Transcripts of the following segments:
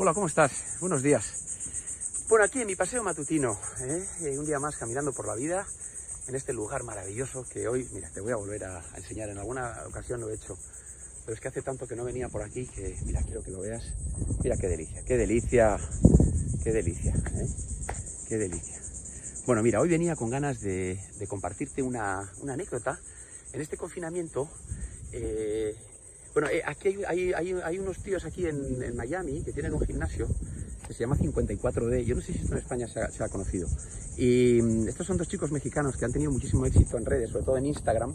Hola, ¿cómo estás? Buenos días. Bueno, aquí en mi paseo matutino, ¿eh? Un día más caminando por la vida, en este lugar maravilloso que hoy, mira, te voy a volver a, enseñar. En alguna ocasión lo he hecho, pero es que hace tanto que no venía por aquí que, mira, quiero que lo veas. Mira qué delicia, qué delicia, qué delicia, ¿eh? qué delicia. Bueno, mira, hoy venía con ganas de, compartirte una, una, anécdota. En este confinamiento, eh, bueno, eh, aquí hay, unos tíos aquí en, Miami que tienen un gimnasio que se llama 54D. Yo no sé si esto en España se ha, conocido. Y um, estos son dos chicos mexicanos que han tenido muchísimo éxito en redes, sobre todo en Instagram,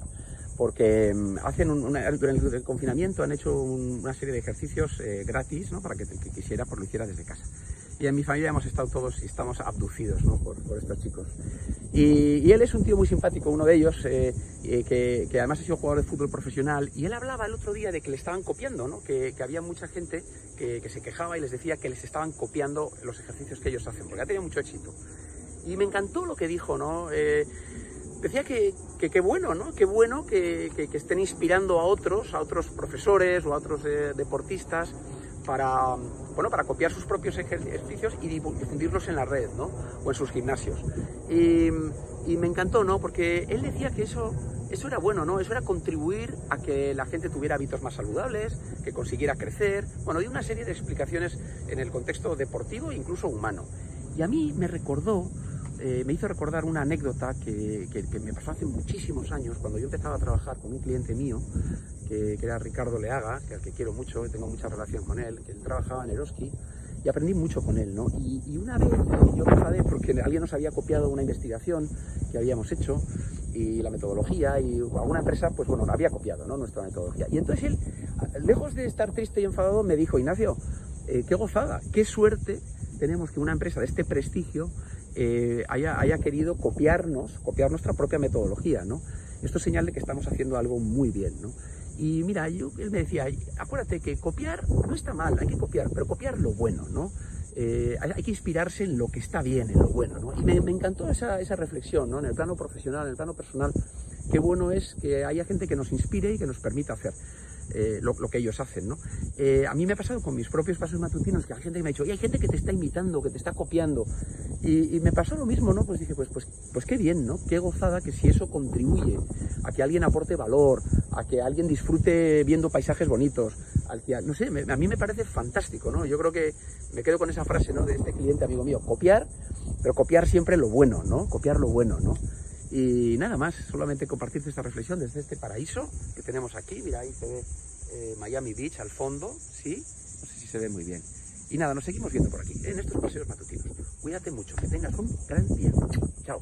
porque um, hacen un, una, durante el confinamiento han hecho un, una serie de ejercicios eh, gratis, ¿no? Para que quisiera, pues lo hiciera desde casa. Y en mi familia hemos estado todos y estamos abducidos ¿no? por, por, estos chicos. Y, y, él es un tío muy simpático, uno de ellos, eh, eh, que, que, además ha sido jugador de fútbol profesional. Y él hablaba el otro día de que le estaban copiando, ¿no? que, que había mucha gente que, que, se quejaba y les decía que les estaban copiando los ejercicios que ellos hacen, porque ha tenido mucho éxito. Y me encantó lo que dijo, ¿no? Eh, decía que qué bueno, ¿no? Qué bueno que, estén inspirando a otros, a otros profesores o a otros eh, deportistas para, bueno, para copiar sus propios ejercicios y difundirlos en la red, ¿no? O en sus gimnasios. Y, y, me encantó, ¿no? Porque él decía que eso, eso era bueno, ¿no? Eso era contribuir a que la gente tuviera hábitos más saludables, que consiguiera crecer, bueno, dio una serie de explicaciones en el contexto deportivo e incluso humano. Y a mí me recordó, eh, me hizo recordar una anécdota que, me pasó hace muchísimos años, cuando yo empezaba a trabajar con un cliente mío, que, que era Ricardo Leaga, que al que quiero mucho, tengo mucha relación con él, que él trabajaba en Eroski, y aprendí mucho con él, ¿no? Y, y una vez yo me enfadé porque alguien nos había copiado una investigación que habíamos hecho y la metodología y alguna empresa, pues bueno, había copiado, ¿no? Nuestra metodología. Y entonces él, lejos de estar triste y enfadado, me dijo, Ignacio, eh, qué gozada, qué suerte tenemos que una empresa de este prestigio eh, haya, haya, querido copiarnos, copiar nuestra propia metodología, ¿no? Esto es señal de que estamos haciendo algo muy bien, ¿no? Y mira, yo, él me decía, acuérdate que copiar no está mal, hay que copiar, pero copiar lo bueno, ¿no? Eh, hay, que inspirarse en lo que está bien, en lo bueno, ¿no? Y me, me encantó esa, esa, reflexión, ¿no? En el plano profesional, en el plano personal, qué bueno es que haya gente que nos inspire y que nos permita hacer. Eh, lo, lo, que ellos hacen, ¿no? Eh, a mí me ha pasado con mis propios pasos matutinos que hay gente que me ha dicho, y hay gente que te está imitando, que te está copiando. Y, me pasó lo mismo, ¿no? Pues dije, pues, pues, pues qué bien, ¿no? Qué gozada que si eso contribuye a que alguien aporte valor, a que alguien disfrute viendo paisajes bonitos, al que, no sé, me, a mí me parece fantástico, ¿no? Yo creo que me quedo con esa frase, ¿no? De este cliente amigo mío, copiar, pero copiar siempre lo bueno, ¿no? Copiar lo bueno, ¿no? Y nada más, solamente compartirte esta reflexión desde este paraíso que tenemos aquí. Mira, ahí se ve eh, Miami Beach al fondo, ¿sí? No sé si se ve muy bien. Y nada, nos seguimos viendo por aquí, en estos paseos matutinos. Cuídate mucho, que tengas un gran día. Chao.